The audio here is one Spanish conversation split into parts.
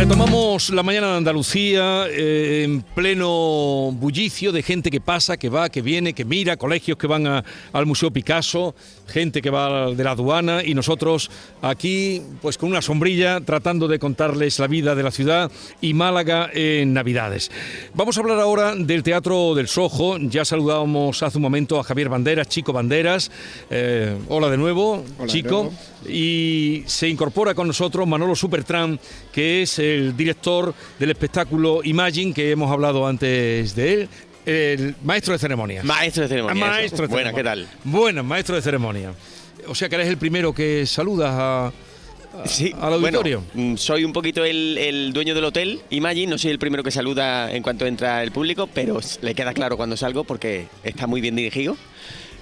Retomamos la mañana de Andalucía eh, en pleno bullicio de gente que pasa, que va, que viene, que mira, colegios que van a- al Museo Picasso, gente que va de la aduana y nosotros aquí pues con una sombrilla tratando de contarles la vida de la ciudad y Málaga en Navidades. Vamos a hablar ahora del Teatro del Sojo. Ya saludábamos hace un momento a Javier Banderas, Chico Banderas. Eh, hola de nuevo, Hola de Chico. nuevo. Y se incorpora con nosotros Manolo Supertram, que es el director del espectáculo Imagine, que hemos hablado antes de él, el maestro de ceremonias. Maestro de ceremonia. Eso. maestro de Buena, ¿qué tal? Bueno, maestro de ceremonia. O sea que eres el primero que saludas a, a- Sí, al auditorio. bueno, mm, soy un poquito el, el dueño del hotel, Imagine, no soy el primero que saluda en cuanto entra el público, pero le queda claro cuando salgo porque está muy bien dirigido.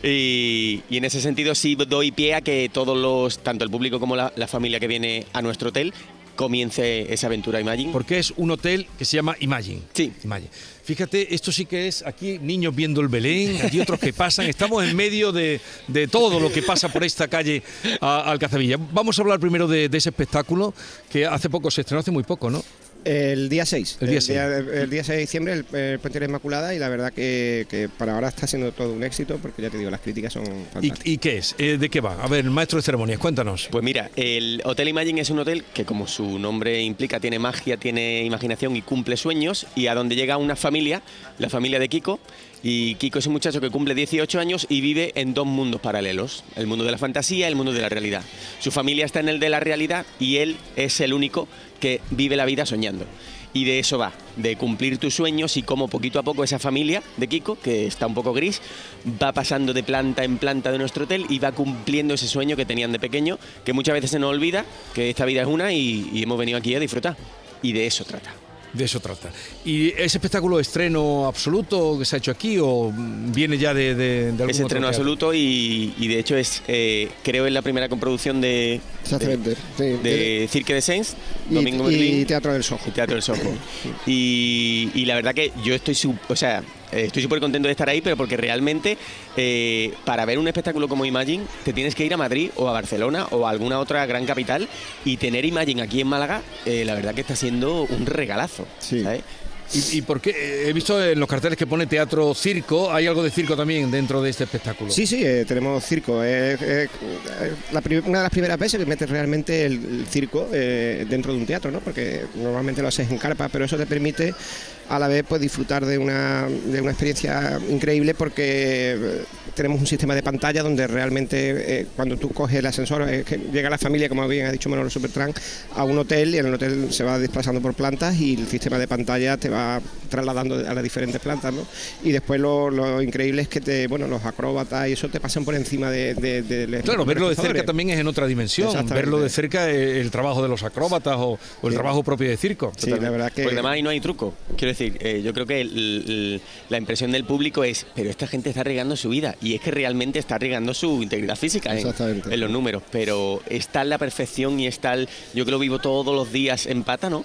Y, y en ese sentido sí doy pie a que todos los, tanto el público como la, la familia que viene a nuestro hotel, comience esa aventura Imagine. Porque es un hotel que se llama Imagine. Sí. Imagine. Fíjate, esto sí que es aquí niños viendo el Belén, aquí otros que pasan. Estamos en medio de, de todo lo que pasa por esta calle a, Alcazabilla. Vamos a hablar primero de, de ese espectáculo que hace poco se estrenó, hace muy poco, ¿no? El día 6. El día 6. el día 6 de diciembre, el, el Puente de la Inmaculada, y la verdad que, que para ahora está siendo todo un éxito, porque ya te digo, las críticas son ¿Y, fantásticas. y qué es? Eh, ¿De qué va? A ver, el maestro de ceremonias, cuéntanos. Pues mira, el Hotel Imagine es un hotel que como su nombre implica tiene magia, tiene imaginación y cumple sueños y a donde llega una familia, la familia de Kiko, y Kiko es un muchacho que cumple 18 años y vive en dos mundos paralelos, el mundo de la fantasía y el mundo de la realidad. Su familia está en el de la realidad y él es el único que vive la vida soñando. Y de eso va, de cumplir tus sueños y cómo poquito a poco esa familia de Kiko, que está un poco gris, va pasando de planta en planta de nuestro hotel y va cumpliendo ese sueño que tenían de pequeño, que muchas veces se nos olvida, que esta vida es una y, y hemos venido aquí a disfrutar. Y de eso trata. De eso trata. ¿Y ese espectáculo estreno absoluto que se ha hecho aquí o viene ya de, de, de algún Es estreno absoluto y, y de hecho es, eh, creo, es la primera comproducción de, Exactamente. sí. de, de Cirque de Saints, y, Domingo y Merlín. Teatro del Sojo. y Teatro del Soho. Y, y la verdad que yo estoy, su- o sea, estoy súper contento de estar ahí, pero porque realmente eh, para ver un espectáculo como Imagine te tienes que ir a Madrid o a Barcelona o a alguna otra gran capital y tener Imagine aquí en Málaga, eh, la verdad que está siendo un regalazo. Sí. ¿sabes? ¿Y, y por qué? Eh, He visto en los carteles que pone teatro circo, hay algo de circo también dentro de este espectáculo. Sí, sí, eh, tenemos circo. Es eh, prim- una de las primeras veces que metes realmente el, circo eh, dentro de un teatro, ¿no? Porque normalmente lo haces en carpa, pero eso te permite a la vez pues disfrutar de una, de una experiencia increíble porque eh, tenemos un sistema de pantalla donde realmente eh, cuando tú coges el ascensor, que llega la familia, como bien ha dicho Manolo Supertran, a un hotel y en el hotel se va desplazando por plantas y el sistema de pantalla te va trasladando a las diferentes plantas, ¿no? Y después lo, lo increíble es que te, bueno, los acróbatas y eso te pasan por encima de, de, de- Claro, de verlo de cerca también es en otra dimensión. Verlo de cerca eh, el trabajo de los acróbatas o, o el Sí. trabajo propio de circo. Sí, la verdad que... Porque además ahí no hay truco. Quiero decir, eh, yo creo que el- el- la impresión del público es, pero esta gente está arriesgando su vida. Y es que realmente está arriesgando su integridad física en, Exactamente. en los números. Pero está en la perfección y está el- yo que lo vivo todos los días en pata, ¿no?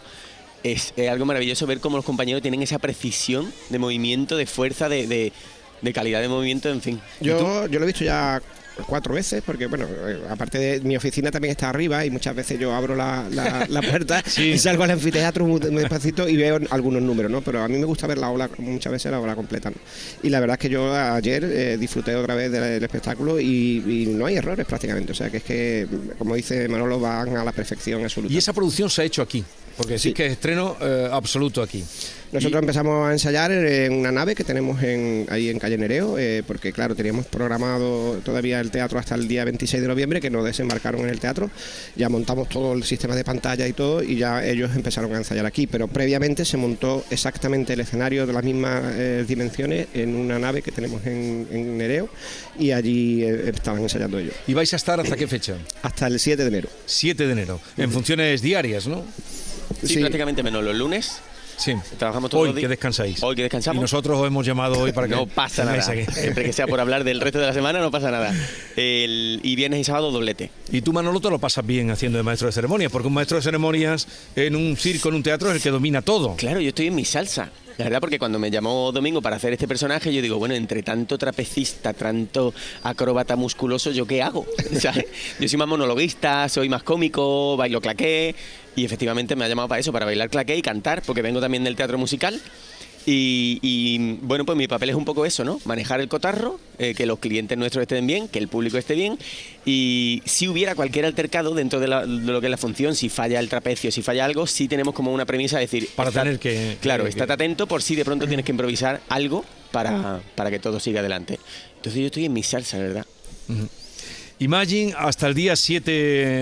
Es, eh, algo maravilloso ver cómo los compañeros tienen esa precisión de movimiento, de fuerza, de, de- de calidad de movimiento, en fin. Yo, yo lo he visto ya cuatro veces, porque bueno, eh, aparte de mi oficina también está arriba y muchas veces yo abro la, la- la puerta Sí. y salgo al anfiteatro muy, despacito y veo algunos números, ¿no? Pero a mí me gusta ver la ola, muchas veces la ola completa. ¿no? Y la verdad es que yo ayer eh, disfruté otra vez del, del espectáculo y, y no hay errores prácticamente. O sea que es que, como dice Manolo, van a la perfección absoluta. Y esa producción se ha hecho aquí, porque sí, Sí. que es estreno eh, absoluto aquí. Nosotros Y- empezamos a ensayar en una nave que tenemos en, ahí en Calle Nereo, eh, porque claro, teníamos programado todavía el teatro hasta el día 26 de noviembre, que nos desembarcaron en el teatro. Ya montamos todo el sistema de pantalla y todo, y ya ellos empezaron a ensayar aquí. Pero previamente se montó exactamente el escenario de las mismas eh, dimensiones en una nave que tenemos en, en Nereo, y allí eh, estaban ensayando ellos. ¿Y vais a estar hasta qué fecha? Hasta el 7 de enero. 7 de enero, en funciones diarias, ¿no? Sí, Sí. prácticamente menos los lunes. Sí. Trabajamos todos hoy los días. que descansáis. Hoy que descansamos. Y nosotros os hemos llamado hoy para que no pasa nada. Siempre que sea por hablar del resto de la semana no pasa nada. El, y viernes y sábado doblete. Y tú Manolo te lo pasas bien haciendo de maestro de ceremonias, porque un maestro de ceremonias en un circo, en un teatro es el que domina todo. Claro, yo estoy en mi salsa. La verdad, porque cuando me llamó Domingo para hacer este personaje, yo digo, bueno, entre tanto trapecista, tanto acróbata musculoso, ¿yo qué hago? ¿Sabes? Yo soy más monologuista, soy más cómico, bailo claqué, y efectivamente me ha llamado para eso, para bailar claqué y cantar, porque vengo también del teatro musical. Y, bueno, pues mi papel es un poco eso, ¿no? Manejar el cotarro, eh, que los clientes nuestros estén bien, que el público esté bien. Y si hubiera cualquier altercado dentro de, lo que es la función, si falla el trapecio, si falla algo, sí tenemos como una premisa de decir... Para tener que... Claro, que, estate atento por si de pronto tienes que improvisar algo para, para que todo siga adelante. Entonces yo estoy en mi salsa, ¿verdad? Uh -huh. Imagine hasta el día 7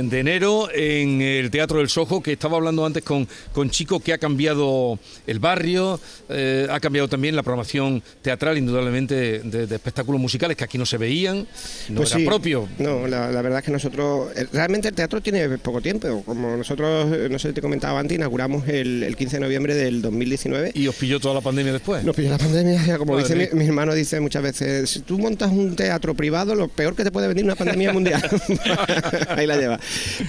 de enero en el Teatro del Sojo, que estaba hablando antes con, con Chico, que ha cambiado el barrio, eh, ha cambiado también la programación teatral, indudablemente, de, de, espectáculos musicales que aquí no se veían, no pues era sí, propio. No, la, la, verdad es que nosotros, eh, realmente el teatro tiene poco tiempo, como nosotros, eh, no sé te comentaba antes, inauguramos el, el 15 de noviembre del 2019. ¿Y os pilló toda la pandemia después? Nos pilló la pandemia, como Madre dice mi, mi, hermano, dice muchas veces, si tú montas un teatro privado, lo peor que te puede venir una pandemia mundial. Ahí la lleva.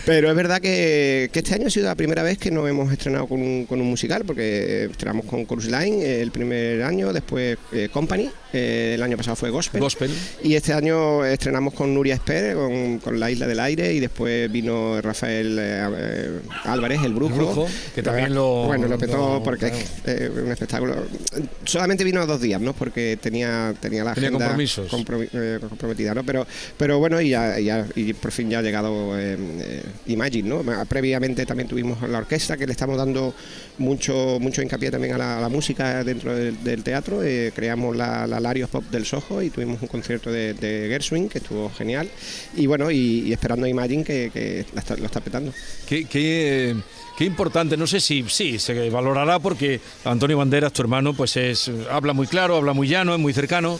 Pero es verdad que, que, este año ha sido la primera vez que nos hemos estrenado con un, con un musical, porque estrenamos con Cruise Line el primer año, después eh, Company, eh, el año pasado fue Gospel. Gospel. Y este año estrenamos con Nuria Esper, con, con, La Isla del Aire, y después vino Rafael eh, Álvarez, el brujo, el brujo. que también lo. Bueno, lo petó lo, porque es un espectáculo. Solamente vino dos días, ¿no? Porque tenía, tenía la tenía agenda compromisos. Comprom comprometida, ¿no? Pero, pero bueno, y ya, y por fin ya ha llegado eh, eh, Imagine, ¿no? Previamente también tuvimos la orquesta que le estamos dando mucho mucho hincapié también a la, música dentro del, teatro. Eh, creamos la, la, Larios Pop del Soho y tuvimos un concierto de, de Gershwin que estuvo genial. Y bueno, y, esperando a Imagine que, lo está petando. ¿Qué, qué, qué importante, no sé si sí, se valorará porque Antonio Banderas, tu hermano, pues es habla muy claro, habla muy llano, es muy cercano.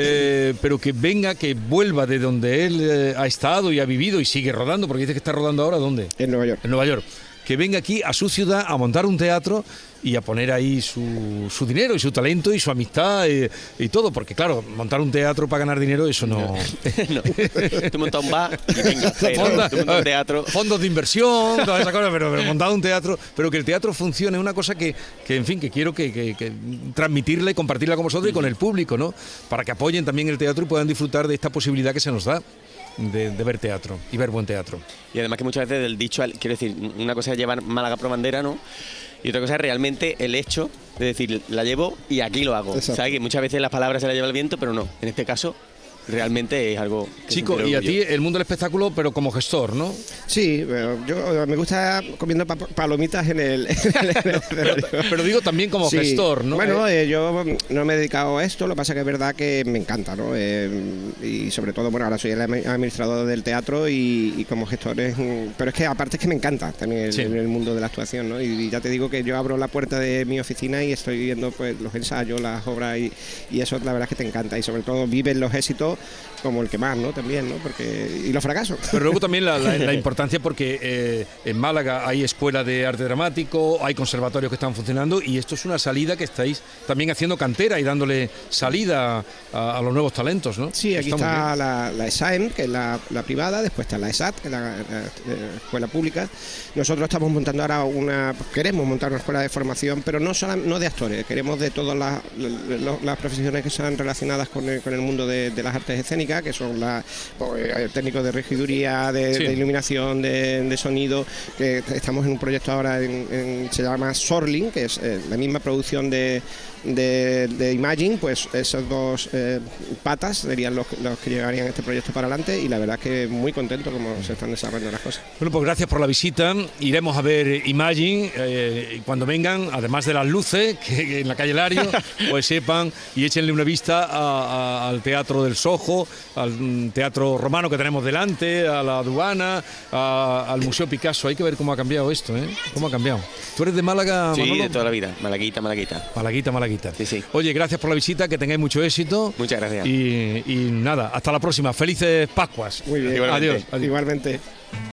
Eh, pero que venga, que vuelva de donde él eh, ha estado y ha vivido y sigue rodando, porque dice que está rodando ahora, ¿dónde? En Nueva York. En Nueva York. Que venga aquí a su ciudad a montar un teatro y a poner ahí su, su dinero y su talento y su amistad y, y, todo, porque claro, montar un teatro para ganar dinero, eso no. no. Tú montas un bar y venga, Fonda, tú montas un teatro. Fondos de inversión, todas esas cosas, pero, pero montar un teatro, pero que el teatro funcione, es una cosa que, que, en fin, que quiero que, que, que transmitirla y compartirla con vosotros y con el público, ¿no? Para que apoyen también el teatro y puedan disfrutar de esta posibilidad que se nos da. De, de, ver teatro y ver buen teatro. Y además que muchas veces del dicho, al, quiero decir, una cosa es llevar Málaga pro bandera, ¿no? Y otra cosa es realmente el hecho de decir, la llevo y aquí lo hago. Exacto. ¿Sabes? Que muchas veces las palabras se las lleva el viento, pero no. En este caso, realmente es algo. Chico, y a ti el mundo del espectáculo, pero como gestor, ¿no? Sí, yo me gusta comiendo palomitas en el. pero, pero, digo también como sí. gestor, ¿no? Bueno, eh, yo no me he dedicado a esto, lo que pasa que es verdad que me encanta, ¿no? Eh, y sobre todo, bueno, ahora soy el administrador del teatro y, y, como gestor es. Pero es que aparte es que me encanta también el, sí. el mundo de la actuación, ¿no? Y, y, ya te digo que yo abro la puerta de mi oficina y estoy viendo pues los ensayos, las obras y, y eso la verdad es que te encanta y sobre todo vives los éxitos como el que más, ¿no? También, ¿no? Porque, y los fracasos. Pero luego también la, la, la importancia porque eh, en Málaga hay escuela de arte dramático, hay conservatorios que están funcionando y esto es una salida que estáis también haciendo cantera y dándole salida a, a los nuevos talentos, ¿no? Sí, aquí Estamos está la, la, ESAEM, que es la, privada, después está la ESAT, que es la, escuela pública. Nosotros estamos montando ahora una, queremos montar una escuela de formación, pero no, solo, no de actores, queremos de todas las, las profesiones que sean relacionadas con el, con el mundo de, de las artes escénicas, que son la, pues, técnicos de regiduría, de, sí. de iluminación, de, de, sonido, que estamos en un proyecto ahora, en, en, se llama Sorling, que es eh, la misma producción de, de, de, Imagine, pues esos dos eh, patas serían los, los, que llegarían este proyecto para adelante y la verdad que muy contento como se están desarrollando las cosas. Bueno, pues gracias por la visita. Iremos a ver Imagine eh, cuando vengan, además de las luces que en la calle Lario, pues sepan y échenle una vista a, a, al Teatro del Sojo, al Teatro Romano que tenemos delante, a la aduana, a, al Museo Picasso. Hay que ver cómo ha cambiado esto, ¿eh? ¿Cómo ha cambiado? ¿Tú eres de Málaga? Sí, Manolo? de toda la vida. Malaguita, Malaguita. Malaguita, Malaguita. Sí, sí. Oye, gracias por la visita, que tengáis mucho éxito. Muchas gracias. Y, y nada, hasta la próxima. Felices Pascuas. Muy bien. Igualmente. Adiós. adiós. Igualmente.